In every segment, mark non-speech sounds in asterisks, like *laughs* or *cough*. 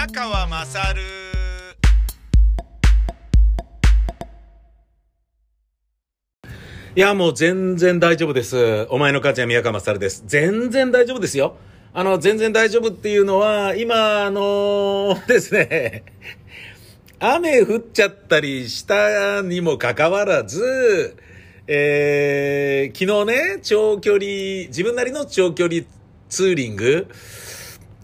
宮川まさるいや、もう全然大丈夫です。お前の母ちゃん宮川まさるです。全然大丈夫ですよ。あの、全然大丈夫っていうのは、今、あ *laughs* のですね、雨降っちゃったりしたにもかかわらず、えー、昨日ね、長距離、自分なりの長距離ツーリング、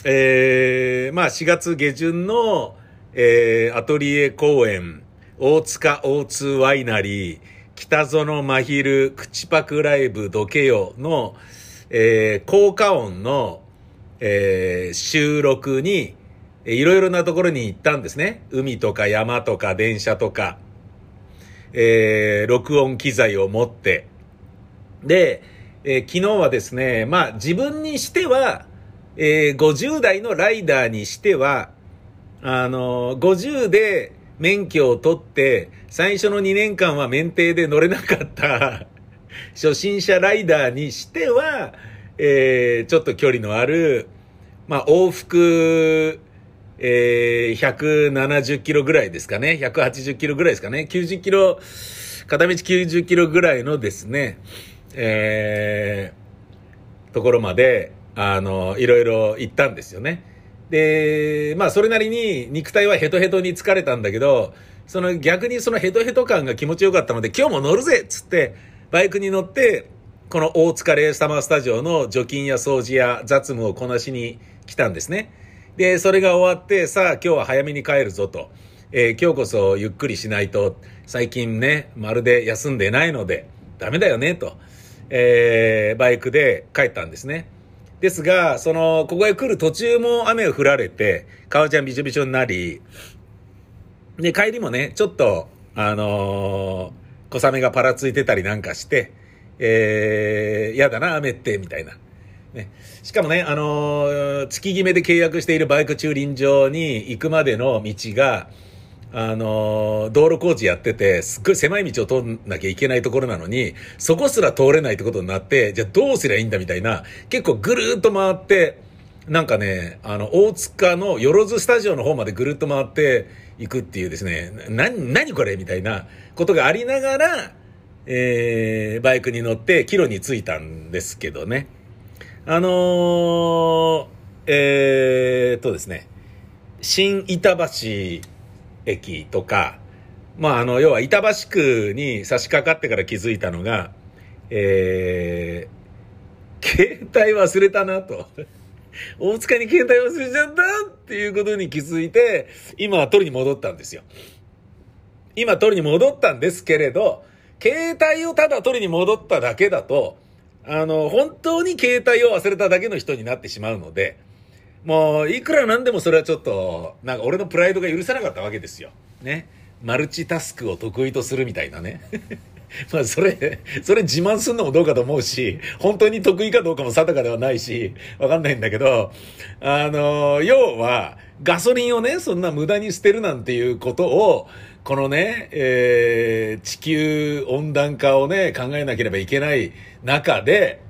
えー、まあ4月下旬の、えー、アトリエ公園、大塚 O2 ワイナリー、北園真昼口パクライブどけよの、えー、効果音の、えー、収録に、いろいろなところに行ったんですね。海とか山とか電車とか、えー、録音機材を持って。で、えー昨日はですね、まあ自分にしては、えー50代のライダーにしては、あのー50で免許を取って、最初の2年間は免停で乗れなかった、*laughs* 初心者ライダーにしては、えーちょっと距離のある、まあ往復、えー170キロぐらいですかね。180キロぐらいですかね。90キロ、片道90キロぐらいのですね、えーところまで、あの、いろいろ行ったんですよね。で、まあ、それなりに肉体はヘトヘトに疲れたんだけど、その逆にそのヘトヘト感が気持ちよかったので、今日も乗るぜっつって、バイクに乗って、この大塚レースサマースタジオの除菌や掃除や雑務をこなしに来たんですね。で、それが終わって、さあ今日は早めに帰るぞと。えー今日こそゆっくりしないと、最近ね、まるで休んでないので、ダメだよね、と。えーバイクで帰ったんですね。ですが、その、ここへ来る途中も雨を降られて、川ちゃんびしょびしょになり、で、帰りもね、ちょっと、あのー小雨がパラついてたりなんかして、えー、やだな、雨って、みたいな。ね。しかもね、あのー月決めで契約しているバイク駐輪場に行くまでの道が、あの道路工事やってて、すっごい狭い道を通んなきゃいけないところなのに、そこすら通れないってことになって、じゃあどうすりゃいいんだみたいな、結構ぐるーっと回って、なんかね、あの、大塚のよろずスタジオの方までぐるっと回っていくっていうですね、な、何これみたいなことがありながら、えー、バイクに乗って帰路に着いたんですけどね。あのー、えーっとですね、新板橋駅とか、まあ、あの、要は板橋区に差し掛かってから気づいたのが、えー、携帯忘れたなと。*laughs* 大塚に携帯忘れちゃったっていうことに気づいて、今は取りに戻ったんですよ。今取りに戻ったんですけれど、携帯をただ取りに戻っただけだと、あの、本当に携帯を忘れただけの人になってしまうので、もう、いくらなんでもそれはちょっと、なんか俺のプライドが許さなかったわけですよ。ね。マルチタスクを得意とするみたいなね。*laughs* まあ、それ、それ自慢するのもどうかと思うし、本当に得意かどうかも定かではないし、わかんないんだけど、あの、要は、ガソリンをね、そんな無駄に捨てるなんていうことを、このね、えー地球温暖化をね、考えなければいけない中で、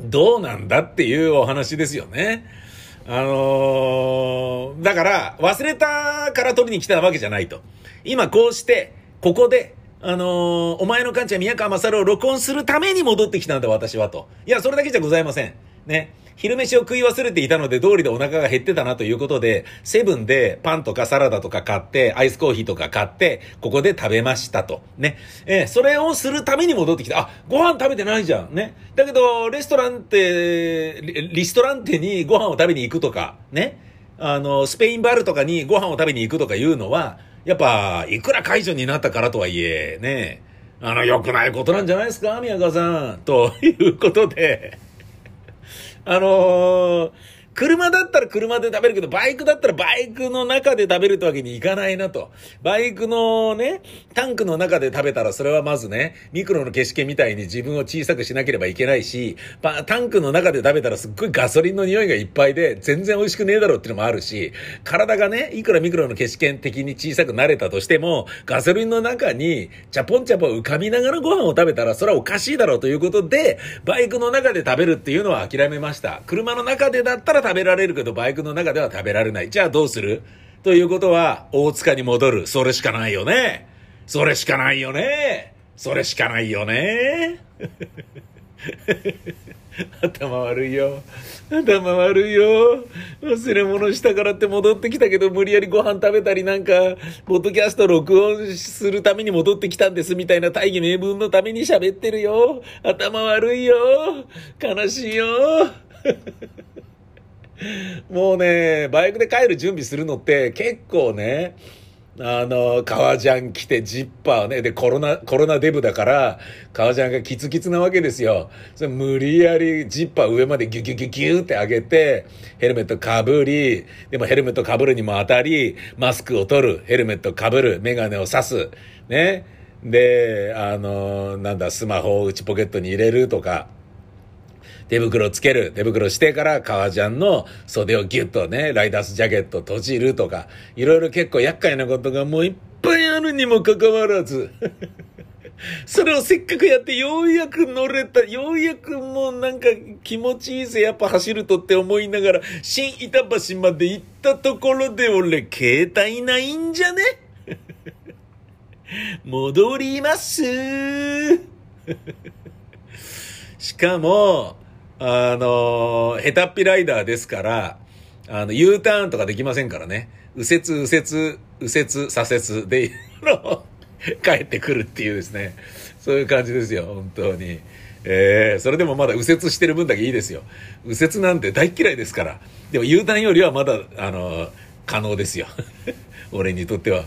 どうなんだっていうお話ですよね。あのーだから、忘れたから取りに来たわけじゃないと。今こうして、ここで、あのーお前の感じは宮川勝を録音するために戻ってきたんだ、私はと。いや、それだけじゃございません。ね。昼飯を食い忘れていたので、通りでお腹が減ってたなということで、セブンでパンとかサラダとか買って、アイスコーヒーとか買って、ここで食べましたと。ね。えーそれをするために戻ってきた。あ、ご飯食べてないじゃん。ね。だけど、レストランって、リストランテにご飯を食べに行くとか、ね。あの、スペインバルとかにご飯を食べに行くとかいうのは、やっぱ、いくら解除になったからとはいえ、ね。あの、良くないことなんじゃないですか宮川さん。ということで、あのー車だったら車で食べるけど、バイクだったらバイクの中で食べるってわけにいかないなと。バイクのね、タンクの中で食べたらそれはまずね、ミクロの景色みたいに自分を小さくしなければいけないし、タンクの中で食べたらすっごいガソリンの匂いがいっぱいで、全然美味しくねえだろうっていうのもあるし、体がね、いくらミクロの景色的に小さくなれたとしても、ガソリンの中に、チャポンチャポン浮かびながらご飯を食べたら、それはおかしいだろうということで、バイクの中で食べるっていうのは諦めました。車の中でだったら食べられるけど、バイクの中では食べられない。じゃあどうする？ということは、大塚に戻る。それしかないよね。それしかないよね。それしかないよね。*laughs* 頭悪いよ。頭悪いよ。忘れ物したからって戻ってきたけど、無理やりご飯食べたりなんか、ポッドキャスト録音するために戻ってきたんですみたいな大義名分のために喋ってるよ。頭悪いよ。悲しいよ。*laughs* もうね、バイクで帰る準備するのって結構ね、あの、革ジャン着てジッパーね。で、コロナ、コロナデブだから、革ジャンがキツキツなわけですよ。それ無理やりジッパー上までギュギュギュギュって上げて、ヘルメットかぶり、でもヘルメットかぶるにも当たり、マスクを取る、ヘルメットかぶる、メガネを刺す、ね。で、あの、なんだ、スマホを内ポケットに入れるとか、手袋つける。手袋してから革ジャンの袖をギュッとね、ライダースジャケット閉じるとか、いろいろ結構厄介なことがもういっぱいあるにもかかわらず、*laughs* それをせっかくやってようやく乗れた、ようやくもうなんか気持ちいいぜ、やっぱ走るとって思いながら、新板橋まで行ったところで俺、携帯ないんじゃね？*laughs* 戻ります *laughs* しかも、あの、ヘタっぴライダーですから、あの、U ターンとかできませんからね。右折、右折、右折、左折で、*laughs* 帰ってくるっていうですね。そういう感じですよ、本当に。えー、それでもまだ右折してる分だけいいですよ。右折なんて大嫌いですから。でも U ターンよりはまだ、あの、可能ですよ。*laughs* 俺にとっては。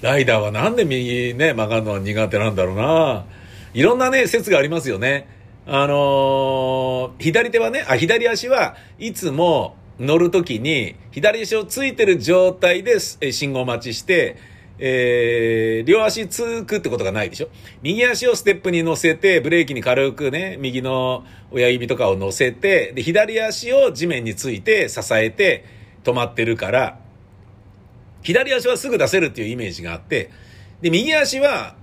ライダーはなんで右ね、曲がるのは苦手なんだろうな。いろんなね、説がありますよね。あのー、左手はね、あ、左足はいつも乗るときに、左足をついてる状態で信号待ちして、えー、両足つくってことがないでしょ？右足をステップに乗せて、ブレーキに軽くね、右の親指とかを乗せて、で、左足を地面について支えて止まってるから、左足はすぐ出せるっていうイメージがあって、で、右足は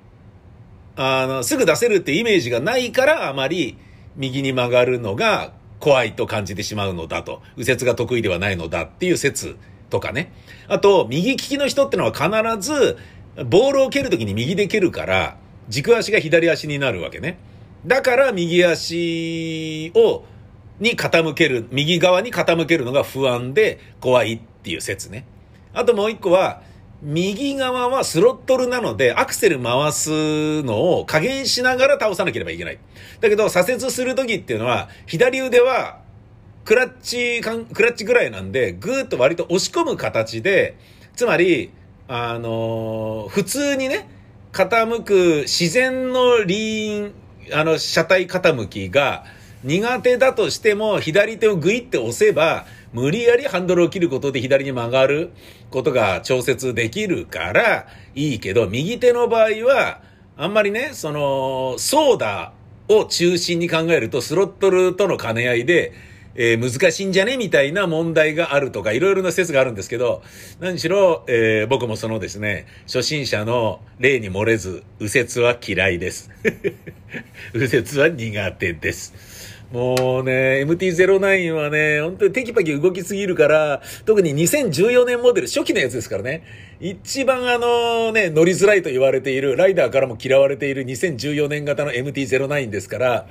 あの、すぐ出せるってイメージがないからあまり右に曲がるのが怖いと感じてしまうのだと。右折が得意ではないのだっていう説とかね。あと、右利きの人ってのは必ず、ボールを蹴るときに右で蹴るから、軸足が左足になるわけね。だから右足を、に傾ける、右側に傾けるのが不安で怖いっていう説ね。あともう一個は、右側はスロットルなので、アクセル回すのを加減しながら倒さなければいけない。だけど、左折するときっていうのは、左腕は、クラッチ、クラッチぐらいなんで、ぐーっと割と押し込む形で、つまり、あのー、普通にね、傾く自然の輪、あの、車体傾きが苦手だとしても、左手をグイって押せば、無理やりハンドルを切ることで左に曲がることが調節できるからいいけど、右手の場合は、あんまりね、その、ソーダを中心に考えると、スロットルとの兼ね合いで、えー、難しいんじゃねみたいな問題があるとか、いろいろな説があるんですけど、何しろ、えー、僕もそのですね、初心者の例に漏れず、右折は嫌いです。*laughs* 右折は苦手です。もうね、MT-09 はね、本当にテキパキ動きすぎるから、特に2014年モデル、初期のやつですからね、一番あのね、乗りづらいと言われている、ライダーからも嫌われている2014年型の MT-09 ですから、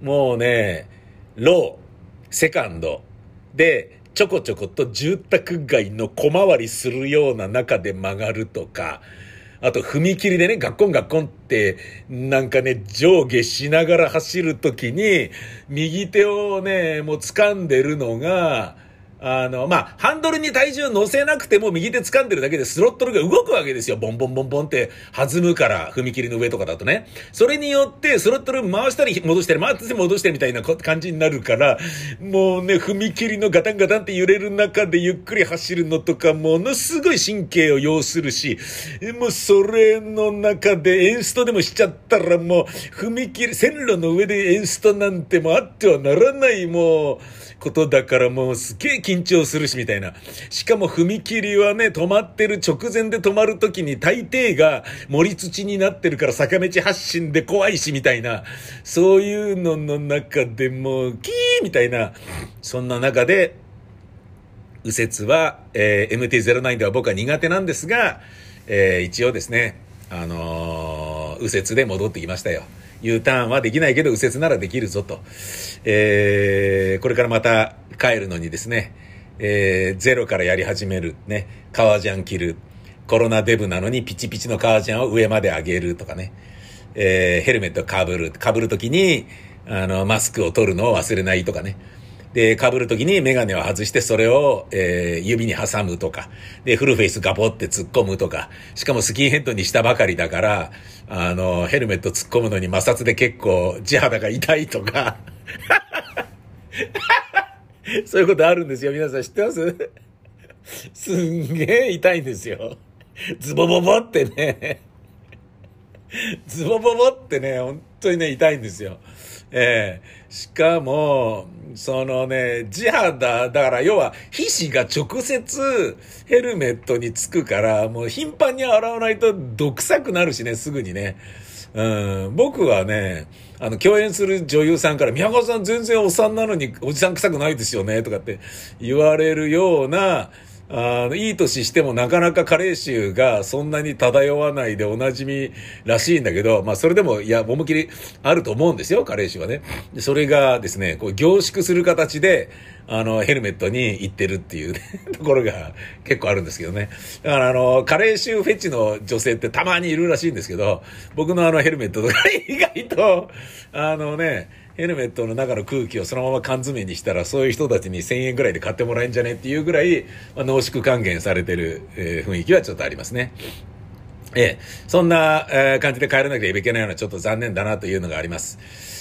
もうね、ロー、セカンド、で、ちょこちょこと住宅街の小回りするような中で曲がるとか、あと踏切でね、ガッコンガッコンって、なんかね、上下しながら走るときに、右手をね、もう掴んでるのが、あの、まあ、ハンドルに体重乗せなくても右手掴んでるだけでスロットルが動くわけですよ。ボンボンボンボンって弾むから、踏切の上とかだとね。それによってスロットル回したり戻したり、回って戻してみたいな感じになるから、もうね、踏切のガタンガタンって揺れる中でゆっくり走るのとか、ものすごい神経を要するし、もうそれの中でエンストでもしちゃったらもう、踏切、線路の上でエンストなんてもあってはならないもう、ことだからもうすげえ緊緊張するしみたいな。しかも踏切はね、止まってる直前で止まる時に大抵が森土になってるから坂道発進で怖いしみたいな。そういうのの中でもう、キーみたいな。そんな中で、右折は、えー、MT-09 では僕は苦手なんですが、えー、一応ですね、あのー、右折で戻ってきましたよ。U ターンはできないけど右折ならできるぞと。えー、これからまた帰るのにですね、えー、ゼロからやり始める。ね。革ジャン着る。コロナデブなのにピチピチの革ジャンを上まで上げるとかね。えー、ヘルメットかぶる。かぶるときに、あの、マスクを取るのを忘れないとかね。で、被るときにメガネを外してそれを、えー、指に挟むとか。で、フルフェイスガポって突っ込むとか。しかもスキンヘッドにしたばかりだから、あの、ヘルメット突っ込むのに摩擦で結構地肌が痛いとか。*laughs* *laughs* そういうことあるんですよ。皆さん知ってます？*laughs* すんげえ痛いんですよ。ズボボボってね。*laughs* ズボボボってね、本当にね、痛いんですよ。ええー、しかも、そのね、地肌、だから要は皮脂が直接ヘルメットにつくから、もう頻繁に洗わないと毒臭くなるしね、すぐにね。うん、僕はね、あの、共演する女優さんから、宮川さん全然おっさんなのにおじさん臭くないですよね、とかって言われるような、あの、いい年してもなかなか加齢臭がそんなに漂わないでおなじみらしいんだけど、まあそれでも、いや、思いっきりあると思うんですよ、加齢臭はね。それがですね、こう凝縮する形で、あの、ヘルメットに行ってるっていう、ね、*laughs* ところが結構あるんですけどね。だからあの、加齢臭フェチの女性ってたまにいるらしいんですけど、僕のあのヘルメットとか意外と、あのね、ヘルメットの中の空気をそのまま缶詰にしたら、そういう人たちに1000円ぐらいで買ってもらえんじゃねっていうぐらい、まあ、濃縮還元されてる、えー、雰囲気はちょっとありますね。ええ、そんな、えー、感じで帰らなきゃいけないのはちょっと残念だなというのがあります。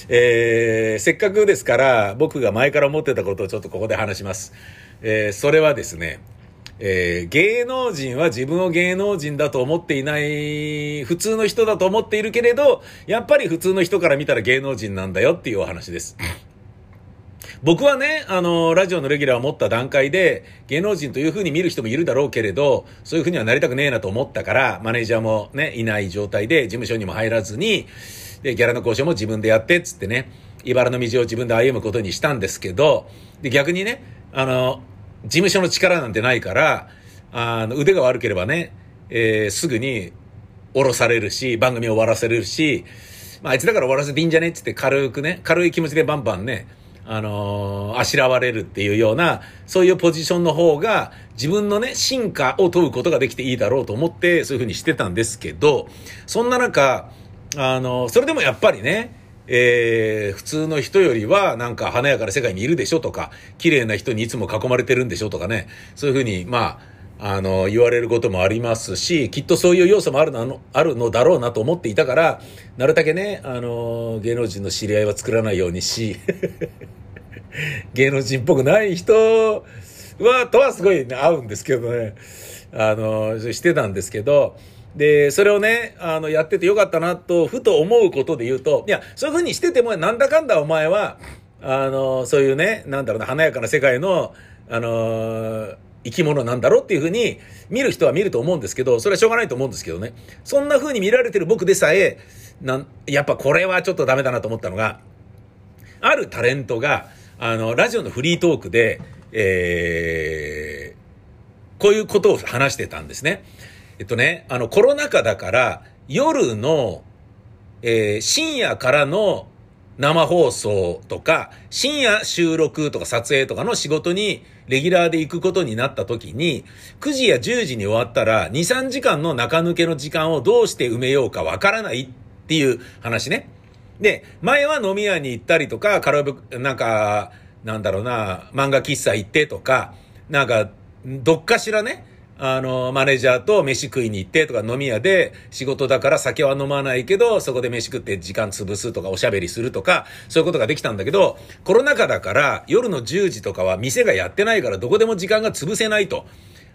えー、せっかくですから、僕が前から思ってたことをちょっとここで話します。えー、それはですね、えー、芸能人は自分を芸能人だと思っていない、普通の人だと思っているけれど、やっぱり普通の人から見たら芸能人なんだよっていうお話です。僕はね、あの、ラジオのレギュラーを持った段階で、芸能人という風に見る人もいるだろうけれど、そういう風にはなりたくねえなと思ったから、マネージャーもね、いない状態で、事務所にも入らずに、で、ギャラの交渉も自分でやって、つってね、茨の道を自分で歩むことにしたんですけど、で、逆にね、あの、事務所の力なんてないから、あの、腕が悪ければね、えー、すぐに降ろされるし、番組を終わらせるし、まあ、あいつだから終わらせていいんじゃねってって軽くね、軽い気持ちでバンバンね、あのー、あしらわれるっていうような、そういうポジションの方が、自分のね、進化を問うことができていいだろうと思って、そういうふうにしてたんですけど、そんな中、あのー、それでもやっぱりね、えー、普通の人よりはなんか華やかな世界にいるでしょとか、綺麗な人にいつも囲まれてるんでしょとかね、そういうふうに、まあ、あの、言われることもありますし、きっとそういう要素もあるの、あるのだろうなと思っていたから、なるだけね、あの、芸能人の知り合いは作らないようにし、*laughs* 芸能人っぽくない人は、とはすごい、ね、合うんですけどね、あの、してたんですけど、で、それをね、あの、やっててよかったなと、ふと思うことで言うと、いや、そういうふうにしてても、なんだかんだお前は、あの、そういうね、なんだろうな、華やかな世界の、あの、生き物なんだろうっていうふうに見る人は見ると思うんですけど、それはしょうがないと思うんですけどね。そんなふうに見られてる僕でさえ、なん、やっぱこれはちょっとダメだなと思ったのが、あるタレントが、あの、ラジオのフリートークで、えー、こういうことを話してたんですね。えっとね、あの、コロナ禍だから、夜の、えー、深夜からの生放送とか、深夜収録とか撮影とかの仕事にレギュラーで行くことになった時に、9時や10時に終わったら、2、3時間の中抜けの時間をどうして埋めようかわからないっていう話ね。で、前は飲み屋に行ったりとか、カラオケ、なんか、なんだろうな、漫画喫茶行ってとか、なんか、どっかしらね、あの、マネージャーと飯食いに行ってとか飲み屋で仕事だから酒は飲まないけど、そこで飯食って時間潰すとかおしゃべりするとか、そういうことができたんだけど、コロナ禍だから夜の10時とかは店がやってないからどこでも時間が潰せないと。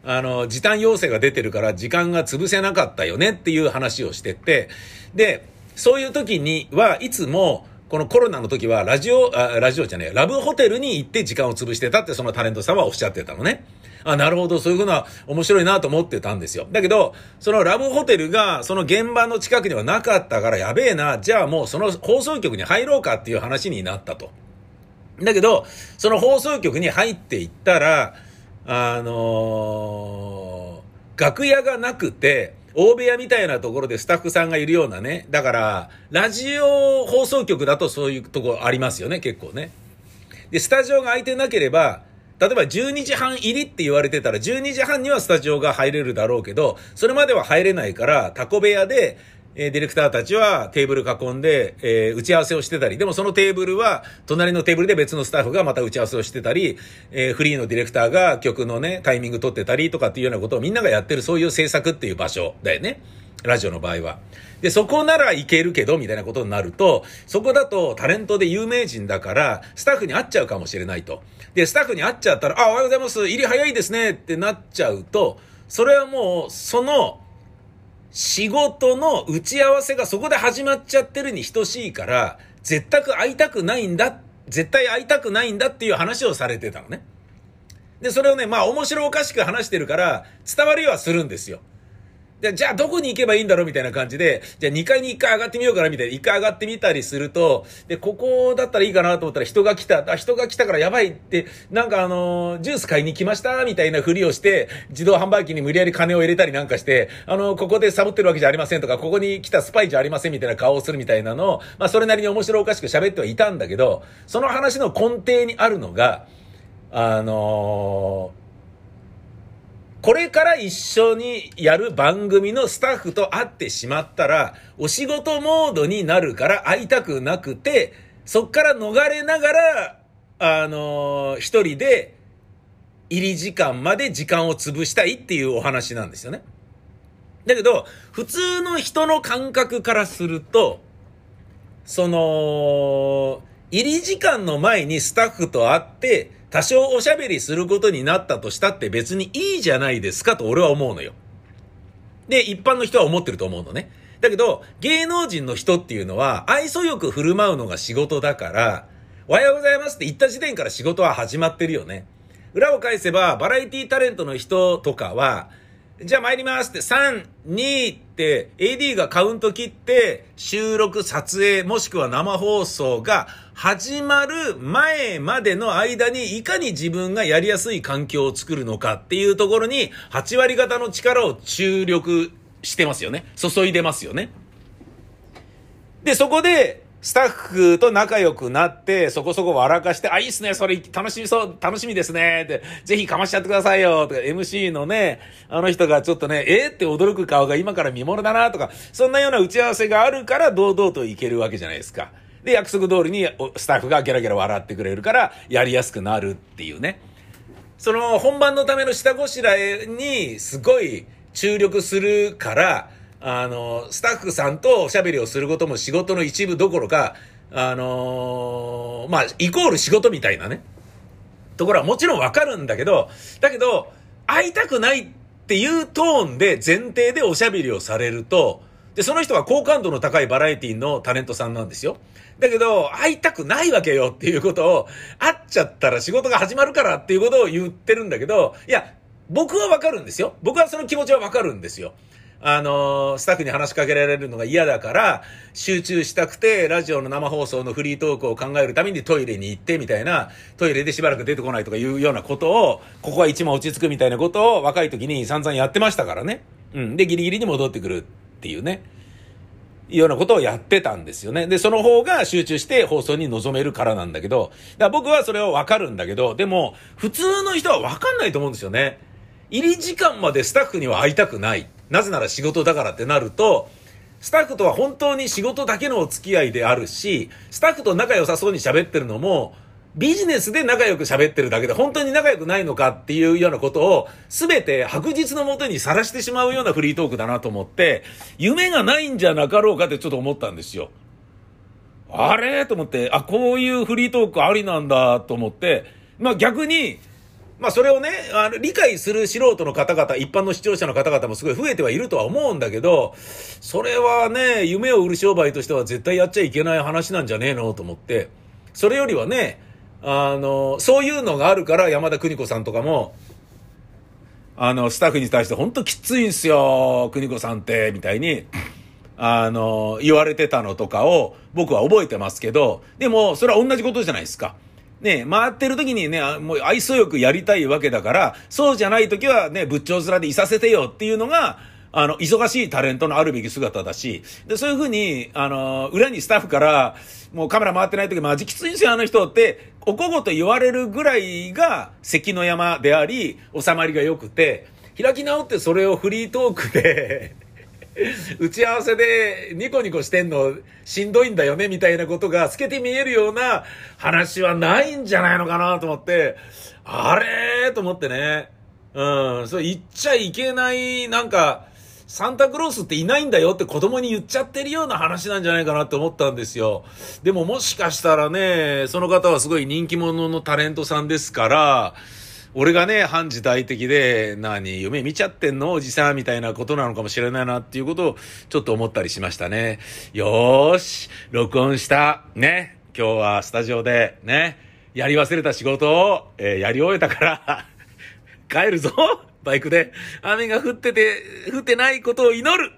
あの、時短要請が出てるから時間が潰せなかったよねっていう話をしてって、で、そういう時にはいつも、このコロナの時はラジオ、あラジオじゃねえ、ラブホテルに行って時間を潰してたってそのタレントさんはおっしゃってたのね。あ、なるほど、そういうふうな面白いなと思ってたんですよ。だけど、そのラブホテルがその現場の近くにはなかったからやべえな、じゃあもうその放送局に入ろうかっていう話になったと。だけど、その放送局に入っていったら、あのー、楽屋がなくて、大部屋みたいなところでスタッフさんがいるようなね。だから、ラジオ放送局だとそういうとこありますよね、結構ね。で、スタジオが空いてなければ、例えば12時半入りって言われてたら、12時半にはスタジオが入れるだろうけど、それまでは入れないから、タコ部屋で、えディレクターたちはテーブル囲んで、え、打ち合わせをしてたり、でもそのテーブルは、隣のテーブルで別のスタッフがまた打ち合わせをしてたり、え、フリーのディレクターが曲のね、タイミング取ってたりとかっていうようなことをみんながやってる、そういう制作っていう場所だよね。ラジオの場合は。で、そこならいけるけど、みたいなことになると、そこだとタレントで有名人だから、スタッフに会っちゃうかもしれないと。で、スタッフに会っちゃったら、あ、おはようございます。入り早いですね。ってなっちゃうと、それはもう、その、仕事の打ち合わせがそこで始まっちゃってるに等しいから、絶対会いたくないんだ、絶対会いたくないんだっていう話をされてたのね。で、それをね、まあ面白おかしく話してるから、伝わりはするんですよ。で、じゃあどこに行けばいいんだろうみたいな感じで、じゃあ2階に1回上がってみようかなみたいな、1回上がってみたりすると、で、ここだったらいいかなと思ったら人が来た、あ、人が来たからやばいって、なんかあの、ジュース買いに来ましたみたいなふりをして、自動販売機に無理やり金を入れたりなんかして、あの、ここでサボってるわけじゃありませんとか、ここに来たスパイじゃありませんみたいな顔をするみたいなのを、まあそれなりに面白おかしく喋ってはいたんだけど、その話の根底にあるのが、あのーこれから一緒にやる番組のスタッフと会ってしまったら、お仕事モードになるから会いたくなくて、そっから逃れながら、あのー、一人で入り時間まで時間を潰したいっていうお話なんですよね。だけど、普通の人の感覚からすると、その、入り時間の前にスタッフと会って、多少おしゃべりすることになったとしたって別にいいじゃないですかと俺は思うのよ。で、一般の人は思ってると思うのね。だけど、芸能人の人っていうのは、愛想よく振る舞うのが仕事だから、おはようございますって言った時点から仕事は始まってるよね。裏を返せば、バラエティタレントの人とかは、じゃあ参りますって、3、2って、AD がカウント切って、収録、撮影、もしくは生放送が始まる前までの間に、いかに自分がやりやすい環境を作るのかっていうところに、8割方の力を注力してますよね。注いでますよね。で、そこで、スタッフと仲良くなって、そこそこ笑かして、あ、いいっすね、それ楽しみそう、楽しみですね、って、ぜひかましちゃってくださいよ、とか、MC のね、あの人がちょっとね、えー、って驚く顔が今から見物だな、とか、そんなような打ち合わせがあるから、堂々といけるわけじゃないですか。で、約束通りにスタッフがゲラゲラ笑ってくれるから、やりやすくなるっていうね。その、本番のための下ごしらえに、すごい注力するから、あの、スタッフさんとおしゃべりをすることも仕事の一部どころか、あのー、まあ、イコール仕事みたいなね、ところはもちろんわかるんだけど、だけど、会いたくないっていうトーンで前提でおしゃべりをされると、で、その人は好感度の高いバラエティのタレントさんなんですよ。だけど、会いたくないわけよっていうことを、会っちゃったら仕事が始まるからっていうことを言ってるんだけど、いや、僕はわかるんですよ。僕はその気持ちはわかるんですよ。あの、スタッフに話しかけられるのが嫌だから、集中したくて、ラジオの生放送のフリートークを考えるためにトイレに行ってみたいな、トイレでしばらく出てこないとかいうようなことを、ここは一番落ち着くみたいなことを若い時に散々やってましたからね。うん。で、ギリギリに戻ってくるっていうね。いうようなことをやってたんですよね。で、その方が集中して放送に臨めるからなんだけど、だ僕はそれはわかるんだけど、でも、普通の人はわかんないと思うんですよね。入り時間までスタッフには会いたくない。なぜなら仕事だからってなると、スタッフとは本当に仕事だけのお付き合いであるし、スタッフと仲良さそうに喋ってるのも、ビジネスで仲良く喋ってるだけで本当に仲良くないのかっていうようなことを全て白日のもとにさらしてしまうようなフリートークだなと思って、夢がないんじゃなかろうかってちょっと思ったんですよ。あれ？と思って、あ、こういうフリートークありなんだと思って、まあ逆に、まあそれをね、あの、理解する素人の方々、一般の視聴者の方々もすごい増えてはいるとは思うんだけど、それはね、夢を売る商売としては絶対やっちゃいけない話なんじゃねえのと思って、それよりはね、あの、そういうのがあるから山田邦子さんとかも、あの、スタッフに対して本当きついんすよ、邦子さんって、みたいに、あの、言われてたのとかを僕は覚えてますけど、でも、それは同じことじゃないですか。ね、回ってる時にね、もう愛想よくやりたいわけだから、そうじゃない時はね、仏頂面でいさせてよっていうのが、あの、忙しいタレントのあるべき姿だし、で、そういうふうに、あの、裏にスタッフから、もうカメラ回ってない時マジきついんですよ、あの人って、おこごと言われるぐらいが関の山であり、収まりが良くて、開き直ってそれをフリートークで *laughs* 打ち合わせでニコニコしてんのしんどいんだよねみたいなことが透けて見えるような話はないんじゃないのかなと思って、あれ？ーと思ってね。うん、それ言っちゃいけない、なんか、サンタクロースっていないんだよって子供に言っちゃってるような話なんじゃないかなって思ったんですよ。でももしかしたらね、その方はすごい人気者のタレントさんですから、俺がね、反時代的で、何、夢見ちゃってんのおじさんみたいなことなのかもしれないなっていうことをちょっと思ったりしましたね。よーし、録音した。ね。今日はスタジオで、ね。やり忘れた仕事を、えー、やり終えたから *laughs* 帰るぞバイクで。雨が降ってて、降ってないことを祈る